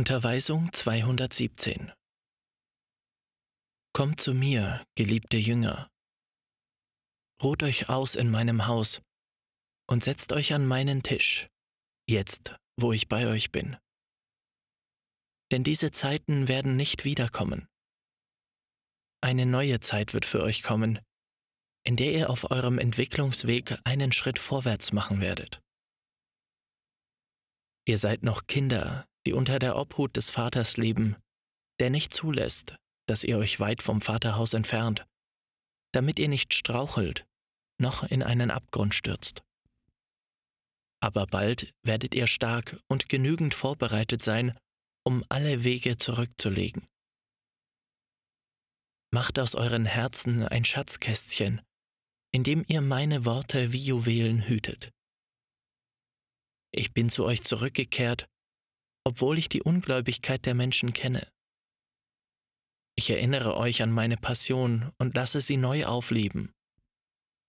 Unterweisung 217 Kommt zu mir, geliebte Jünger. Ruht euch aus in meinem Haus und setzt euch an meinen Tisch, jetzt, wo ich bei euch bin. Denn diese Zeiten werden nicht wiederkommen. Eine neue Zeit wird für euch kommen, in der ihr auf eurem Entwicklungsweg einen Schritt vorwärts machen werdet. Ihr seid noch Kinder, die unter der Obhut des Vaters leben, der nicht zulässt, dass ihr euch weit vom Vaterhaus entfernt, damit ihr nicht strauchelt, noch in einen Abgrund stürzt. Aber bald werdet ihr stark und genügend vorbereitet sein, um alle Wege zurückzulegen. Macht aus euren Herzen ein Schatzkästchen, in dem ihr meine Worte wie Juwelen hütet. Ich bin zu euch zurückgekehrt, obwohl ich die Ungläubigkeit der Menschen kenne. Ich erinnere euch an meine Passion und lasse sie neu aufleben.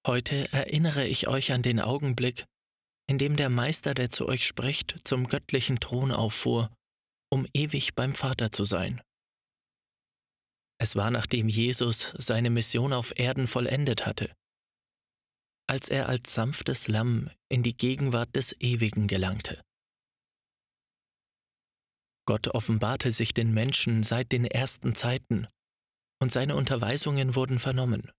Heute erinnere ich euch an den Augenblick, in dem der Meister, der zu euch spricht, zum göttlichen Thron auffuhr, um ewig beim Vater zu sein. Es war nachdem Jesus seine Mission auf Erden vollendet hatte, als er als sanftes Lamm in die Gegenwart des Ewigen gelangte. Gott offenbarte sich den Menschen seit den ersten Zeiten, und seine Unterweisungen wurden vernommen.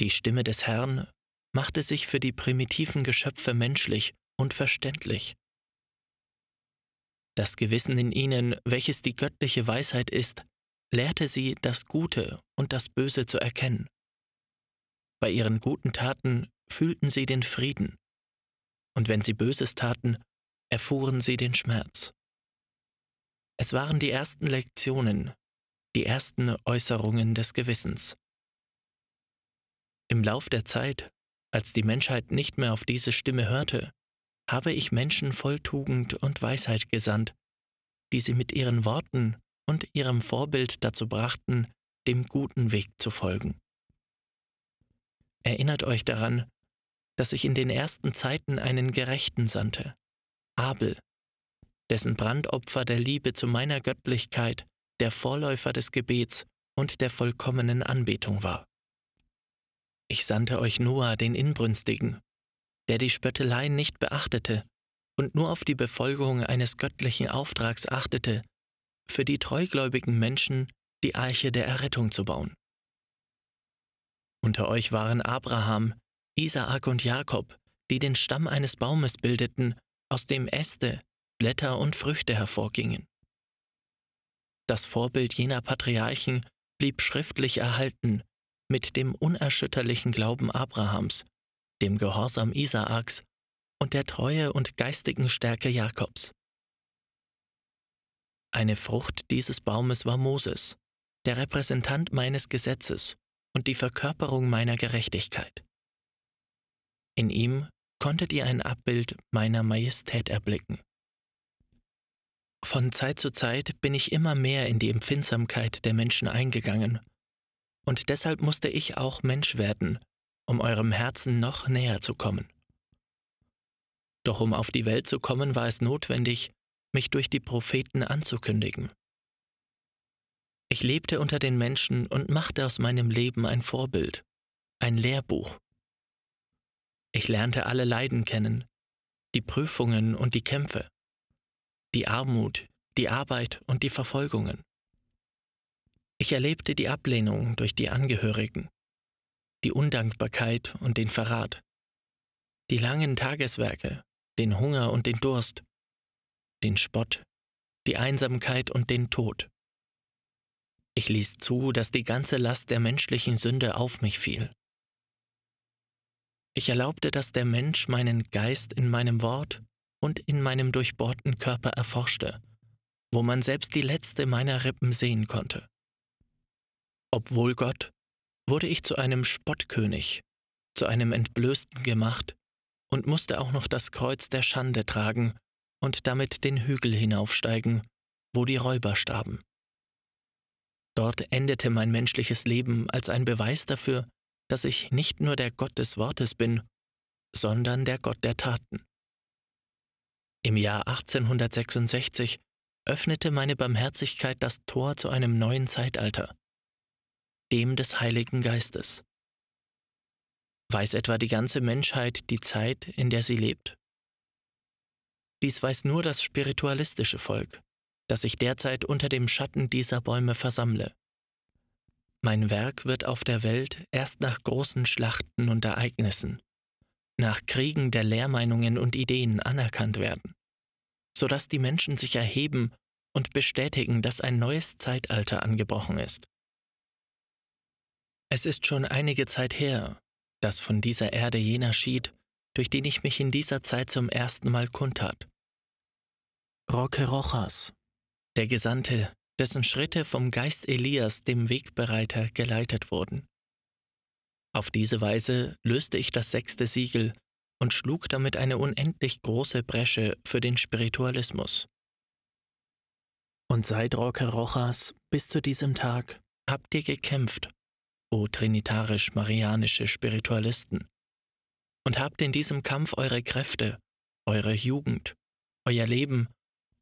Die Stimme des Herrn machte sich für die primitiven Geschöpfe menschlich und verständlich. Das Gewissen in ihnen, welches die göttliche Weisheit ist, lehrte sie, das Gute und das Böse zu erkennen. Bei ihren guten Taten fühlten sie den Frieden, und wenn sie Böses taten, erfuhren sie den Schmerz. Es waren die ersten Lektionen, die ersten Äußerungen des Gewissens. Im Lauf der Zeit, als die Menschheit nicht mehr auf diese Stimme hörte, habe ich Menschen voll Tugend und Weisheit gesandt, die sie mit ihren Worten und ihrem Vorbild dazu brachten, dem guten Weg zu folgen. Erinnert euch daran, dass ich in den ersten Zeiten einen Gerechten sandte, Abel, dessen Brandopfer der Liebe zu meiner Göttlichkeit, der Vorläufer des Gebets und der vollkommenen Anbetung war. Ich sandte euch Noah, den Inbrünstigen, der die Spötteleien nicht beachtete und nur auf die Befolgung eines göttlichen Auftrags achtete, für die treugläubigen Menschen die Arche der Errettung zu bauen. Unter euch waren Abraham, Isaak und Jakob, die den Stamm eines Baumes bildeten, aus dem Äste, Blätter und Früchte hervorgingen. Das Vorbild jener Patriarchen blieb schriftlich erhalten mit dem unerschütterlichen Glauben Abrahams, dem Gehorsam Isaaks und der Treue und geistigen Stärke Jakobs. Eine Frucht dieses Baumes war Moses, der Repräsentant meines Gesetzes und die Verkörperung meiner Gerechtigkeit. In ihm konntet ihr ein Abbild meiner Majestät erblicken. Von Zeit zu Zeit bin ich immer mehr in die Empfindsamkeit der Menschen eingegangen, und deshalb musste ich auch Mensch werden, um eurem Herzen noch näher zu kommen. Doch um auf die Welt zu kommen, war es notwendig, mich durch die Propheten anzukündigen. Ich lebte unter den Menschen und machte aus meinem Leben ein Vorbild, ein Lehrbuch. Ich lernte alle Leiden kennen, die Prüfungen und die Kämpfe, die Armut, die Arbeit und die Verfolgungen. Ich erlebte die Ablehnung durch die Angehörigen, die Undankbarkeit und den Verrat, die langen Tageswerke, den Hunger und den Durst, den Spott, die Einsamkeit und den Tod. Ich ließ zu, dass die ganze Last der menschlichen Sünde auf mich fiel. Ich erlaubte, dass der Mensch meinen Geist in meinem Wort und in meinem durchbohrten Körper erforschte, wo man selbst die letzte meiner Rippen sehen konnte. Obwohl Gott, wurde ich zu einem Spottkönig, zu einem Entblößten gemacht und musste auch noch das Kreuz der Schande tragen und damit den Hügel hinaufsteigen, wo die Räuber starben. Dort endete mein menschliches Leben als ein Beweis dafür, dass ich nicht nur der Gott des Wortes bin, sondern der Gott der Taten. Im Jahr 1866 öffnete meine Barmherzigkeit das Tor zu einem neuen Zeitalter, dem des Heiligen Geistes. Weiß etwa die ganze Menschheit die Zeit, in der sie lebt? Dies weiß nur das spiritualistische Volk, das sich derzeit unter dem Schatten dieser Bäume versammle. Mein Werk wird auf der Welt erst nach großen Schlachten und Ereignissen, nach Kriegen der Lehrmeinungen und Ideen anerkannt werden, so dass die Menschen sich erheben und bestätigen, dass ein neues Zeitalter angebrochen ist. Es ist schon einige Zeit her, dass von dieser Erde jener schied, durch den ich mich in dieser Zeit zum ersten Mal kundtat. Roque Rojas, der Gesandte, dessen Schritte vom Geist Elias, dem Wegbereiter, geleitet wurden. Auf diese Weise löste ich das sechste Siegel und schlug damit eine unendlich große Bresche für den Spiritualismus. Und seit Roque Rojas bis zu diesem Tag habt ihr gekämpft o trinitarisch-marianische Spiritualisten, und habt in diesem Kampf eure Kräfte, eure Jugend, euer Leben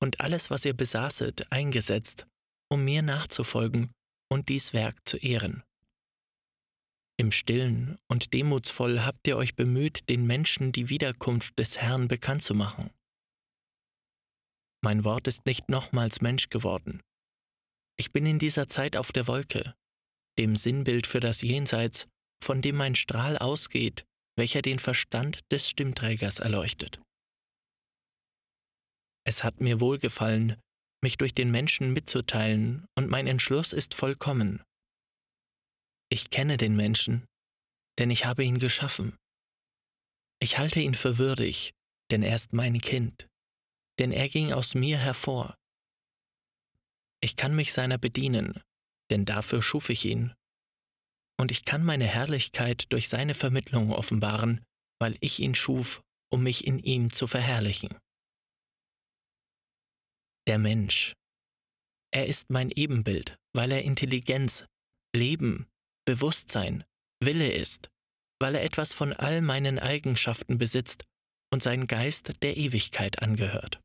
und alles, was ihr besaßet, eingesetzt, um mir nachzufolgen und dies Werk zu ehren. Im stillen und demutsvoll habt ihr euch bemüht, den Menschen die Wiederkunft des Herrn bekannt zu machen. Mein Wort ist nicht nochmals Mensch geworden. Ich bin in dieser Zeit auf der Wolke, dem Sinnbild für das Jenseits, von dem mein Strahl ausgeht, welcher den Verstand des Stimmträgers erleuchtet. Es hat mir wohlgefallen, mich durch den Menschen mitzuteilen, und mein Entschluss ist vollkommen. Ich kenne den Menschen, denn ich habe ihn geschaffen. Ich halte ihn für würdig, denn er ist mein Kind, denn er ging aus mir hervor. Ich kann mich seiner bedienen, denn dafür schuf ich ihn. Und ich kann meine Herrlichkeit durch seine Vermittlung offenbaren, weil ich ihn schuf, um mich in ihm zu verherrlichen. Der Mensch. Er ist mein Ebenbild, weil er Intelligenz, Leben, Bewusstsein, Wille ist, weil er etwas von all meinen Eigenschaften besitzt und sein Geist der Ewigkeit angehört.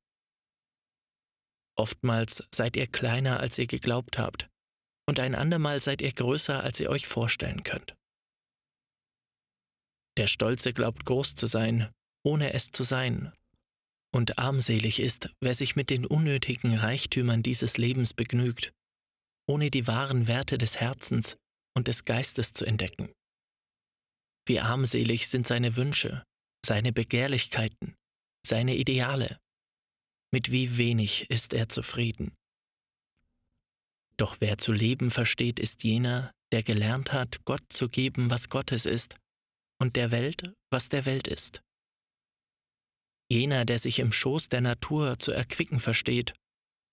Oftmals seid ihr kleiner, als ihr geglaubt habt, und ein andermal seid ihr größer, als ihr euch vorstellen könnt. Der Stolze glaubt groß zu sein, ohne es zu sein, und armselig ist, wer sich mit den unnötigen Reichtümern dieses Lebens begnügt, ohne die wahren Werte des Herzens und des Geistes zu entdecken. Wie armselig sind seine Wünsche, seine Begehrlichkeiten, seine Ideale. Mit wie wenig ist er zufrieden. Doch wer zu leben versteht, ist jener, der gelernt hat, Gott zu geben, was Gottes ist, und der Welt, was der Welt ist. Jener, der sich im Schoß der Natur zu erquicken versteht,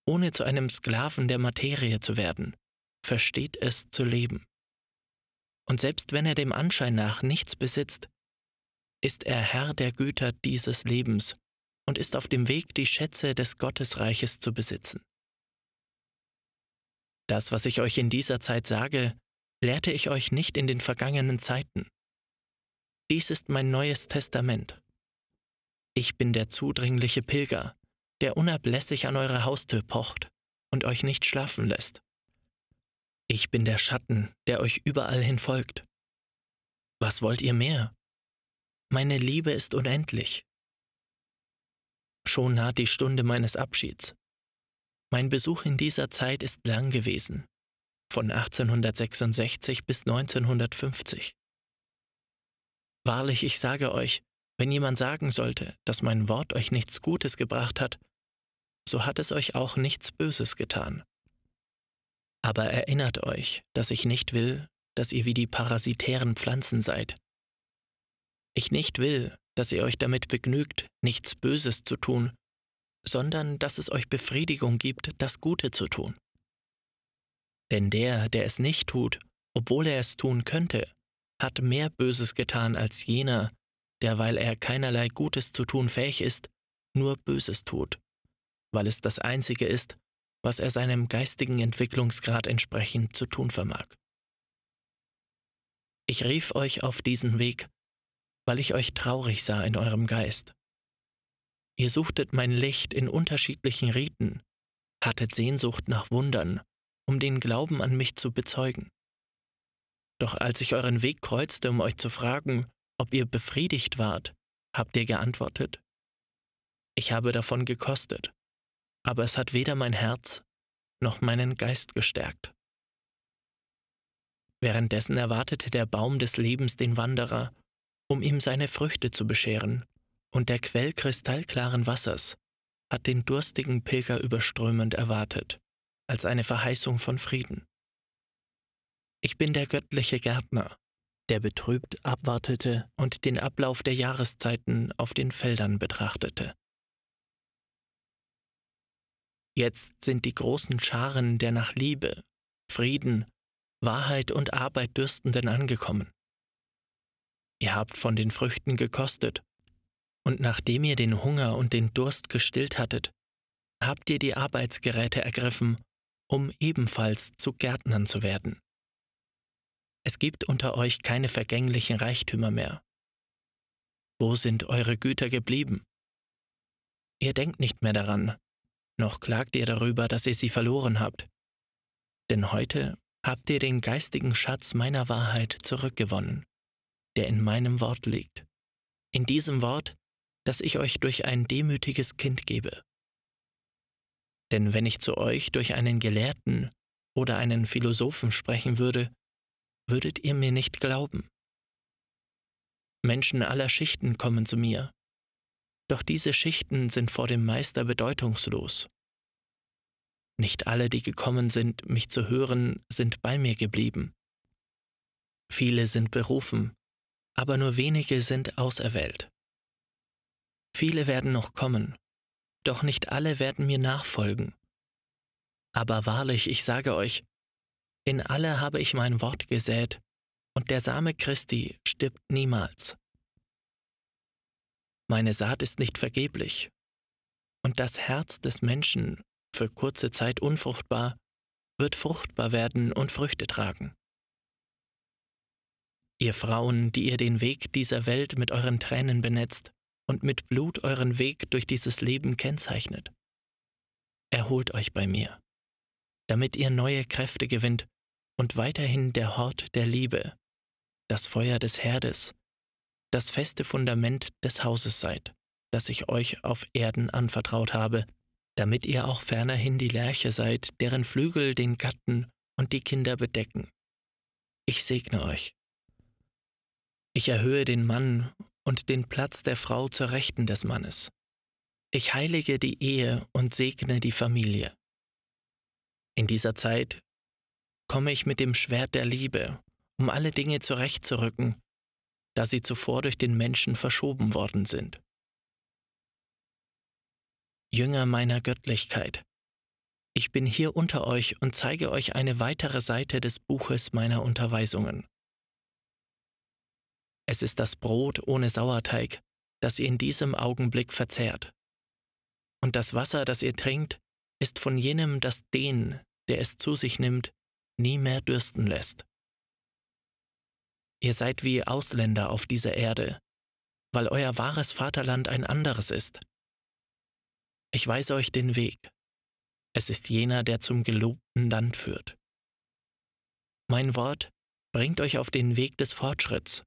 ohne zu einem Sklaven der Materie zu werden, versteht es zu leben. Und selbst wenn er dem Anschein nach nichts besitzt, ist er Herr der Güter dieses Lebens und ist auf dem Weg, die Schätze des Gottesreiches zu besitzen. Das, was ich euch in dieser Zeit sage, lehrte ich euch nicht in den vergangenen Zeiten. Dies ist mein neues Testament. Ich bin der zudringliche Pilger, der unablässig an eure Haustür pocht und euch nicht schlafen lässt. Ich bin der Schatten, der euch überall hin folgt. Was wollt ihr mehr? Meine Liebe ist unendlich. Schon naht die Stunde meines Abschieds. Mein Besuch in dieser Zeit ist lang gewesen, von 1866 bis 1950. Wahrlich, ich sage euch, wenn jemand sagen sollte, dass mein Wort euch nichts Gutes gebracht hat, so hat es euch auch nichts Böses getan. Aber erinnert euch, dass ich nicht will, dass ihr wie die parasitären Pflanzen seid. Ich nicht will, dass ihr euch damit begnügt, nichts Böses zu tun, sondern dass es euch Befriedigung gibt, das Gute zu tun. Denn der, der es nicht tut, obwohl er es tun könnte, hat mehr Böses getan als jener, der, weil er keinerlei Gutes zu tun fähig ist, nur Böses tut, weil es das Einzige ist, was er seinem geistigen Entwicklungsgrad entsprechend zu tun vermag. Ich rief euch auf diesen Weg, weil ich euch traurig sah in eurem Geist Ihr suchtet mein Licht in unterschiedlichen Riten, hattet Sehnsucht nach Wundern, um den Glauben an mich zu bezeugen. Doch als ich euren Weg kreuzte, um euch zu fragen, ob ihr befriedigt wart, habt ihr geantwortet, ich habe davon gekostet, aber es hat weder mein Herz noch meinen Geist gestärkt. Währenddessen erwartete der Baum des Lebens den Wanderer, um ihm seine Früchte zu bescheren, und der Quell kristallklaren Wassers hat den durstigen Pilger überströmend erwartet, als eine Verheißung von Frieden. Ich bin der göttliche Gärtner, der betrübt abwartete und den Ablauf der Jahreszeiten auf den Feldern betrachtete. Jetzt sind die großen Scharen der nach Liebe, Frieden, Wahrheit und Arbeit Dürstenden angekommen. Ihr habt von den Früchten gekostet, und nachdem ihr den Hunger und den Durst gestillt hattet, habt ihr die Arbeitsgeräte ergriffen, um ebenfalls zu Gärtnern zu werden. Es gibt unter euch keine vergänglichen Reichtümer mehr. Wo sind eure Güter geblieben? Ihr denkt nicht mehr daran, noch klagt ihr darüber, dass ihr sie verloren habt. Denn heute habt ihr den geistigen Schatz meiner Wahrheit zurückgewonnen, der in meinem Wort liegt. In diesem Wort, das ich euch durch ein demütiges Kind gebe. Denn wenn ich zu euch durch einen Gelehrten oder einen Philosophen sprechen würde, würdet ihr mir nicht glauben. Menschen aller Schichten kommen zu mir, doch diese Schichten sind vor dem Meister bedeutungslos. Nicht alle, die gekommen sind, mich zu hören, sind bei mir geblieben. Viele sind berufen, aber nur wenige sind auserwählt. Viele werden noch kommen, doch nicht alle werden mir nachfolgen. Aber wahrlich, ich sage euch, in alle habe ich mein Wort gesät, und der Same Christi stirbt niemals. Meine Saat ist nicht vergeblich, und das Herz des Menschen, für kurze Zeit unfruchtbar, wird fruchtbar werden und Früchte tragen. Ihr Frauen, die ihr den Weg dieser Welt mit euren Tränen benetzt und mit Blut euren Weg durch dieses Leben kennzeichnet, erholt euch bei mir, damit ihr neue Kräfte gewinnt und weiterhin der Hort der Liebe, das Feuer des Herdes, das feste Fundament des Hauses seid, das ich euch auf Erden anvertraut habe, damit ihr auch fernerhin die Lerche seid, deren Flügel den Gatten und die Kinder bedecken. Ich segne euch. Ich erhöhe den Mann und den Platz der Frau zur Rechten des Mannes. Ich heilige die Ehe und segne die Familie. In dieser Zeit komme ich mit dem Schwert der Liebe, um alle Dinge zurechtzurücken, da sie zuvor durch den Menschen verschoben worden sind. Jünger meiner Göttlichkeit, ich bin hier unter euch und zeige euch eine weitere Seite des Buches meiner Unterweisungen. Es ist das Brot ohne Sauerteig, das ihr in diesem Augenblick verzehrt. Und das Wasser, das ihr trinkt, ist von jenem, das den, der es zu sich nimmt, nie mehr dürsten lässt. Ihr seid wie Ausländer auf dieser Erde, weil euer wahres Vaterland ein anderes ist. Ich weise euch den Weg. Es ist jener, der zum gelobten Land führt. Mein Wort bringt euch auf den Weg des Fortschritts.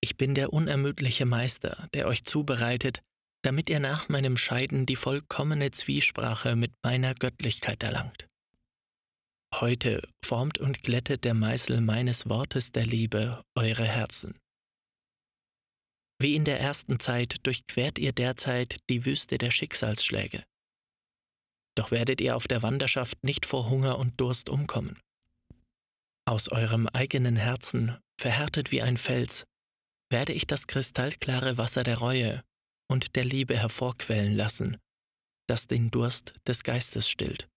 Ich bin der unermüdliche Meister, der euch zubereitet, damit ihr nach meinem Scheiden die vollkommene Zwiesprache mit meiner Göttlichkeit erlangt. Heute formt und glättet der Meißel meines Wortes der Liebe eure Herzen. Wie in der ersten Zeit durchquert ihr derzeit die Wüste der Schicksalsschläge. Doch werdet ihr auf der Wanderschaft nicht vor Hunger und Durst umkommen. Aus eurem eigenen Herzen, verhärtet wie ein Fels, werde ich das kristallklare Wasser der Reue und der Liebe hervorquellen lassen, das den Durst des Geistes stillt.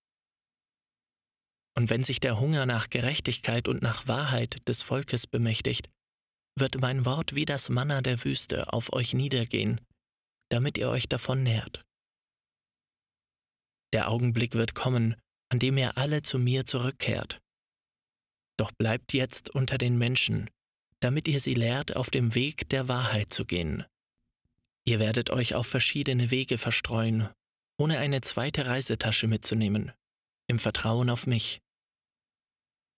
Und wenn sich der Hunger nach Gerechtigkeit und nach Wahrheit des Volkes bemächtigt, wird mein Wort wie das Manna der Wüste auf euch niedergehen, damit ihr euch davon nährt. Der Augenblick wird kommen, an dem ihr alle zu mir zurückkehrt. Doch bleibt jetzt unter den Menschen, damit ihr sie lehrt, auf dem Weg der Wahrheit zu gehen. Ihr werdet euch auf verschiedene Wege verstreuen ohne eine zweite Reisetasche mitzunehmen, im Vertrauen auf mich.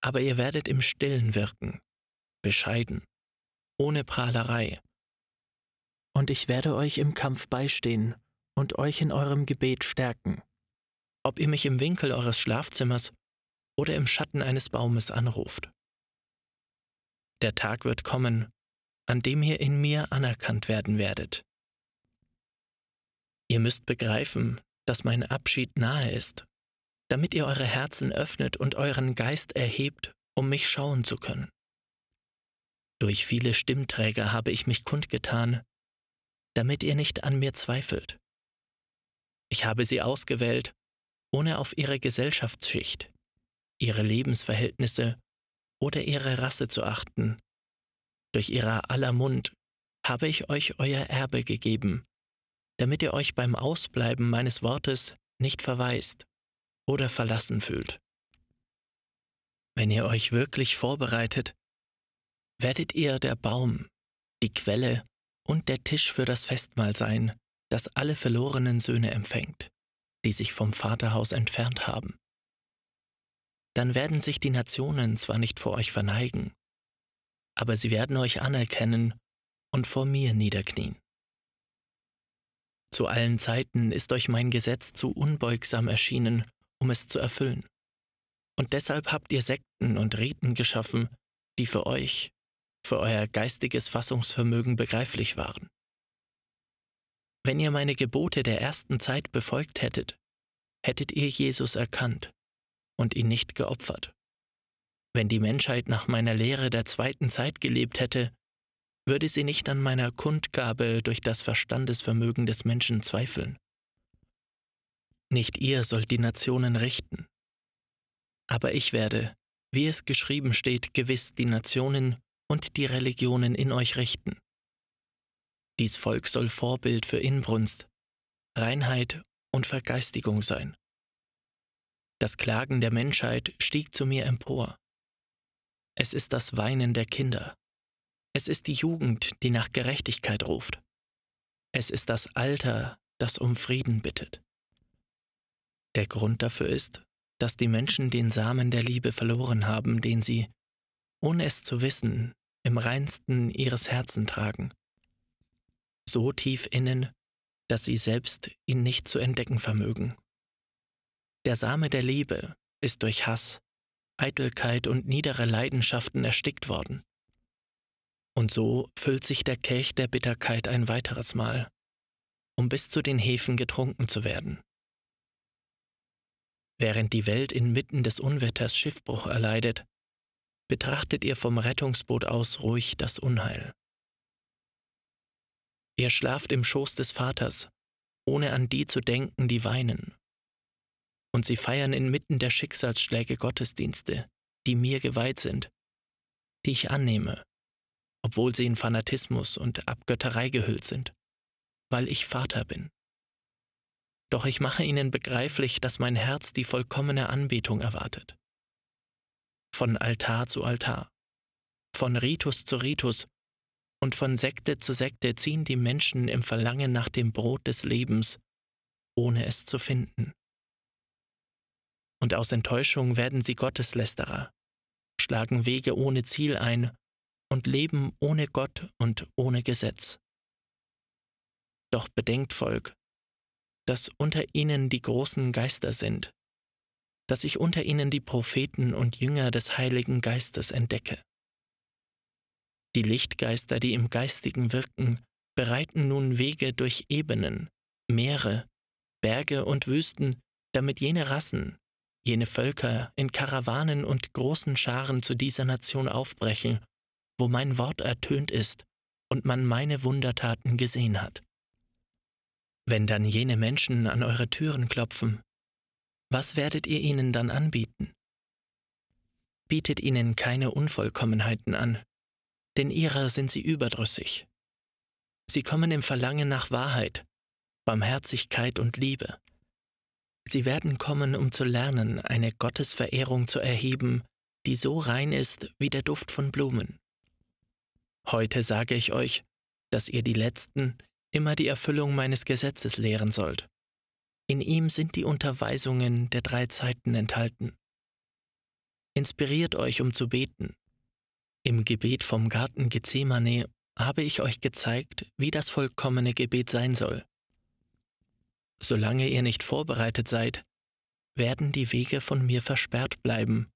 Aber ihr werdet im stillen wirken, bescheiden, ohne Prahlerei. Und ich werde euch im Kampf beistehen und euch in eurem Gebet stärken, ob ihr mich im Winkel eures Schlafzimmers oder im Schatten eines Baumes anruft. Der Tag wird kommen, an dem ihr in mir anerkannt werden werdet. Ihr müsst begreifen, dass mein Abschied nahe ist, damit ihr eure Herzen öffnet und euren Geist erhebt, um mich schauen zu können. Durch viele Stimmträger habe ich mich kundgetan, damit ihr nicht an mir zweifelt. Ich habe sie ausgewählt, ohne auf ihre Gesellschaftsschicht, ihre Lebensverhältnisse oder ihre Rasse zu achten. Durch ihrer aller Mund habe ich euch euer Erbe gegeben, damit ihr euch beim Ausbleiben meines Wortes nicht verwaist oder verlassen fühlt. Wenn ihr euch wirklich vorbereitet, werdet ihr der Baum, die Quelle und der Tisch für das Festmahl sein, das alle verlorenen Söhne empfängt, die sich vom Vaterhaus entfernt haben. Dann werden sich die Nationen zwar nicht vor euch verneigen, aber sie werden euch anerkennen und vor mir niederknien. Zu allen Zeiten ist euch mein Gesetz zu unbeugsam erschienen, um es zu erfüllen. Und deshalb habt ihr Sekten und Riten geschaffen, die für euch, für euer geistiges Fassungsvermögen begreiflich waren. Wenn ihr meine Gebote der ersten Zeit befolgt hättet, hättet ihr Jesus erkannt und ihn nicht geopfert. Wenn die Menschheit nach meiner Lehre der zweiten Zeit gelebt hätte, würde sie nicht an meiner Kundgabe durch das Verstandesvermögen des Menschen zweifeln. Nicht ihr sollt die Nationen richten. Aber ich werde, wie es geschrieben steht, gewiss die Nationen und die Religionen in euch richten. Dies Volk soll Vorbild für Inbrunst, Reinheit und Vergeistigung sein. Das Klagen der Menschheit stieg zu mir empor. Es ist das Weinen der Kinder. Es ist die Jugend, die nach Gerechtigkeit ruft. Es ist das Alter, das um Frieden bittet. Der Grund dafür ist, dass die Menschen den Samen der Liebe verloren haben, den sie, ohne es zu wissen, im reinsten ihres Herzen tragen. So tief innen, dass sie selbst ihn nicht zu entdecken vermögen. Der Same der Liebe ist durch Hass, Eitelkeit und niedere Leidenschaften erstickt worden. Und so füllt sich der Kelch der Bitterkeit ein weiteres Mal, um bis zu den Hefen getrunken zu werden. Während die Welt inmitten des Unwetters Schiffbruch erleidet, betrachtet ihr vom Rettungsboot aus ruhig das Unheil. Ihr schlaft im Schoß des Vaters, ohne an die zu denken, die weinen. Und sie feiern inmitten der Schicksalsschläge Gottesdienste, die mir geweiht sind, die ich annehme obwohl sie in Fanatismus und Abgötterei gehüllt sind, weil ich Vater bin. Doch ich mache ihnen begreiflich, dass mein Herz die vollkommene Anbetung erwartet. Von Altar zu Altar, von Ritus zu Ritus und von Sekte zu Sekte ziehen die Menschen im Verlangen nach dem Brot des Lebens, ohne es zu finden. Und aus Enttäuschung werden sie Gotteslästerer, schlagen Wege ohne Ziel ein und leben ohne Gott und ohne Gesetz. Doch bedenkt Volk, dass unter ihnen die großen Geister sind, dass ich unter ihnen die Propheten und Jünger des Heiligen Geistes entdecke. Die Lichtgeister, die im Geistigen wirken, bereiten nun Wege durch Ebenen, Meere, Berge und Wüsten, damit jene Rassen, jene Völker in Karawanen und großen Scharen zu dieser Nation aufbrechen wo mein Wort ertönt ist und man meine Wundertaten gesehen hat. Wenn dann jene Menschen an eure Türen klopfen, was werdet ihr ihnen dann anbieten? Bietet ihnen keine Unvollkommenheiten an, denn ihrer sind sie überdrüssig. Sie kommen im Verlangen nach Wahrheit, Barmherzigkeit und Liebe. Sie werden kommen, um zu lernen, eine Gottesverehrung zu erheben, die so rein ist wie der Duft von Blumen. Heute sage ich euch, dass ihr die Letzten immer die Erfüllung meines Gesetzes lehren sollt. In ihm sind die Unterweisungen der drei Zeiten enthalten. Inspiriert euch, um zu beten. Im Gebet vom Garten Gethsemane habe ich euch gezeigt, wie das vollkommene Gebet sein soll. Solange ihr nicht vorbereitet seid, werden die Wege von mir versperrt bleiben,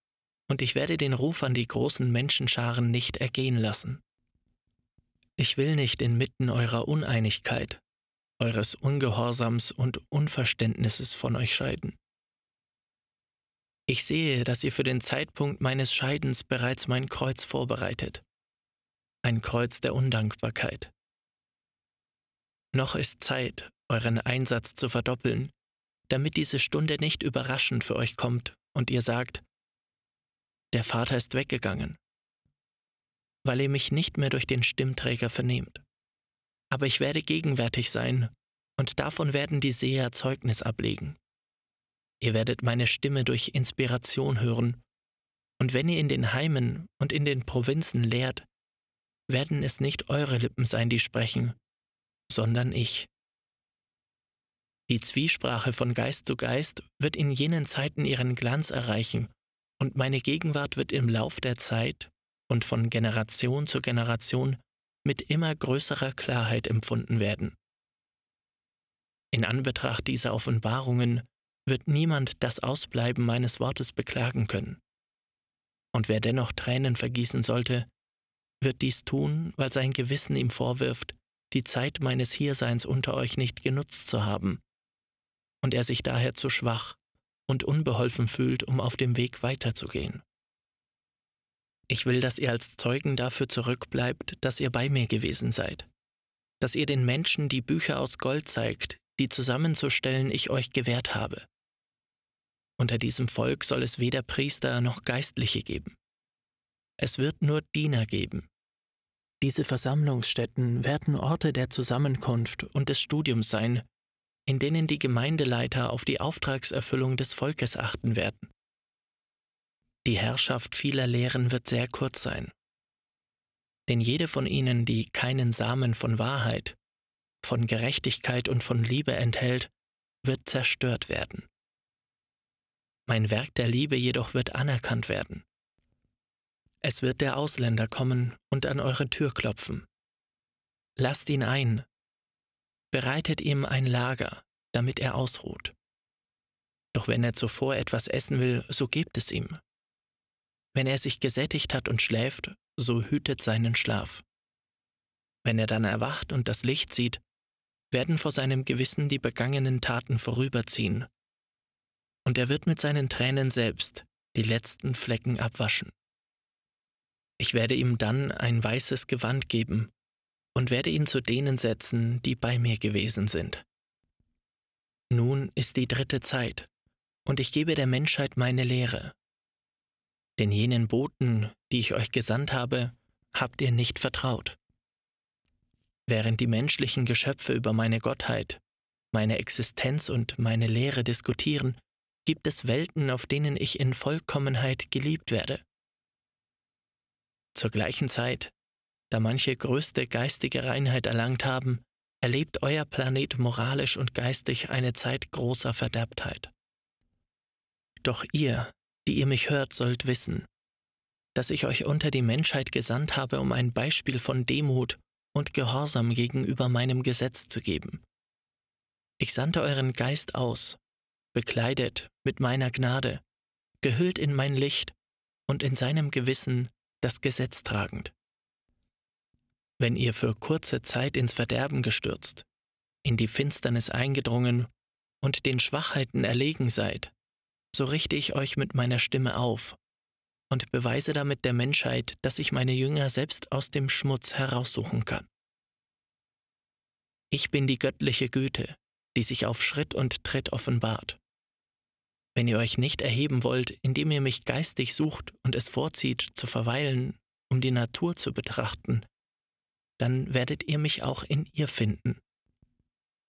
und ich werde den Ruf an die großen Menschenscharen nicht ergehen lassen. Ich will nicht inmitten eurer Uneinigkeit, eures Ungehorsams und Unverständnisses von euch scheiden. Ich sehe, dass ihr für den Zeitpunkt meines Scheidens bereits mein Kreuz vorbereitet, ein Kreuz der Undankbarkeit. Noch ist Zeit, euren Einsatz zu verdoppeln, damit diese Stunde nicht überraschend für euch kommt und ihr sagt, der Vater ist weggegangen, weil ihr mich nicht mehr durch den Stimmträger vernehmt. Aber ich werde gegenwärtig sein, und davon werden die Seher Zeugnis ablegen. Ihr werdet meine Stimme durch Inspiration hören, und wenn ihr in den Heimen und in den Provinzen lehrt, werden es nicht eure Lippen sein, die sprechen, sondern ich. Die Zwiesprache von Geist zu Geist wird in jenen Zeiten ihren Glanz erreichen, und meine Gegenwart wird im Lauf der Zeit und von Generation zu Generation mit immer größerer Klarheit empfunden werden. In Anbetracht dieser Offenbarungen wird niemand das Ausbleiben meines Wortes beklagen können. Und wer dennoch Tränen vergießen sollte, wird dies tun, weil sein Gewissen ihm vorwirft, die Zeit meines Hierseins unter euch nicht genutzt zu haben und er sich daher zu schwach und unbeholfen fühlt, um auf dem Weg weiterzugehen. Ich will, dass ihr als Zeugen dafür zurückbleibt, dass ihr bei mir gewesen seid, dass ihr den Menschen die Bücher aus Gold zeigt, die zusammenzustellen ich euch gewährt habe. Unter diesem Volk soll es weder Priester noch Geistliche geben. Es wird nur Diener geben. Diese Versammlungsstätten werden Orte der Zusammenkunft und des Studiums sein, in denen die Gemeindeleiter auf die Auftragserfüllung des Volkes achten werden. Die Herrschaft vieler Lehren wird sehr kurz sein. Denn jede von ihnen, die keinen Samen von Wahrheit, von Gerechtigkeit und von Liebe enthält, wird zerstört werden. Mein Werk der Liebe jedoch wird anerkannt werden. Es wird der Ausländer kommen und an eure Tür klopfen. Lasst ihn ein, bereitet ihm ein Lager, damit er ausruht. Doch wenn er zuvor etwas essen will, so gebt es ihm. Wenn er sich gesättigt hat und schläft, so hütet seinen Schlaf. Wenn er dann erwacht und das Licht sieht, werden vor seinem Gewissen die begangenen Taten vorüberziehen, und er wird mit seinen Tränen selbst die letzten Flecken abwaschen. Ich werde ihm dann ein weißes Gewand geben und werde ihn zu denen setzen, die bei mir gewesen sind. Nun ist die dritte Zeit, und ich gebe der Menschheit meine Lehre. Denn jenen Boten, die ich euch gesandt habe, habt ihr nicht vertraut. Während die menschlichen Geschöpfe über meine Gottheit, meine Existenz und meine Lehre diskutieren, gibt es Welten, auf denen ich in Vollkommenheit geliebt werde. Zur gleichen Zeit da manche größte geistige Reinheit erlangt haben, erlebt euer Planet moralisch und geistig eine Zeit großer Verderbtheit. Doch ihr, die ihr mich hört, sollt wissen, dass ich euch unter die Menschheit gesandt habe, um ein Beispiel von Demut und Gehorsam gegenüber meinem Gesetz zu geben. Ich sandte euren Geist aus, bekleidet mit meiner Gnade, gehüllt in mein Licht und in seinem Gewissen das Gesetz tragend wenn ihr für kurze Zeit ins Verderben gestürzt, in die Finsternis eingedrungen und den Schwachheiten erlegen seid, so richte ich euch mit meiner Stimme auf und beweise damit der Menschheit, dass ich meine Jünger selbst aus dem Schmutz heraussuchen kann. Ich bin die göttliche Güte, die sich auf Schritt und Tritt offenbart. Wenn ihr euch nicht erheben wollt, indem ihr mich geistig sucht und es vorzieht, zu verweilen, um die Natur zu betrachten, dann werdet ihr mich auch in ihr finden.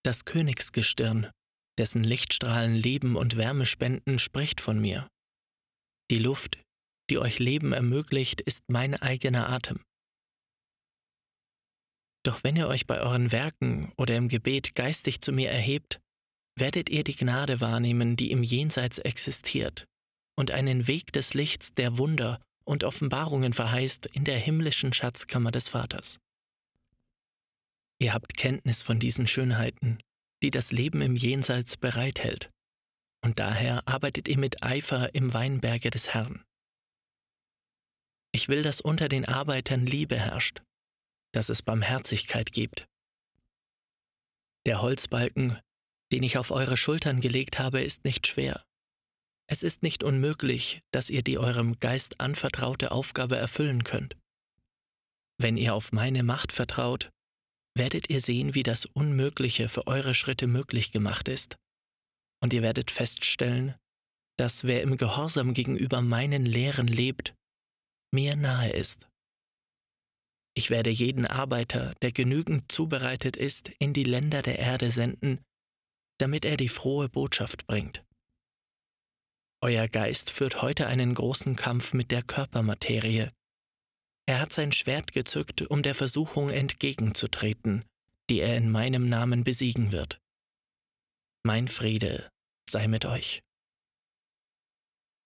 Das Königsgestirn, dessen Lichtstrahlen Leben und Wärme spenden, spricht von mir. Die Luft, die euch Leben ermöglicht, ist mein eigener Atem. Doch wenn ihr euch bei euren Werken oder im Gebet geistig zu mir erhebt, werdet ihr die Gnade wahrnehmen, die im Jenseits existiert, und einen Weg des Lichts, der Wunder und Offenbarungen verheißt in der himmlischen Schatzkammer des Vaters. Ihr habt Kenntnis von diesen Schönheiten, die das Leben im Jenseits bereithält, und daher arbeitet ihr mit Eifer im Weinberge des Herrn. Ich will, dass unter den Arbeitern Liebe herrscht, dass es Barmherzigkeit gibt. Der Holzbalken, den ich auf eure Schultern gelegt habe, ist nicht schwer. Es ist nicht unmöglich, dass ihr die eurem Geist anvertraute Aufgabe erfüllen könnt. Wenn ihr auf meine Macht vertraut, werdet ihr sehen, wie das Unmögliche für eure Schritte möglich gemacht ist. Und ihr werdet feststellen, dass wer im Gehorsam gegenüber meinen Lehren lebt, mir nahe ist. Ich werde jeden Arbeiter, der genügend zubereitet ist, in die Länder der Erde senden, damit er die frohe Botschaft bringt. Euer Geist führt heute einen großen Kampf mit der Körpermaterie. Er hat sein Schwert gezückt, um der Versuchung entgegenzutreten, die er in meinem Namen besiegen wird. Mein Friede sei mit euch.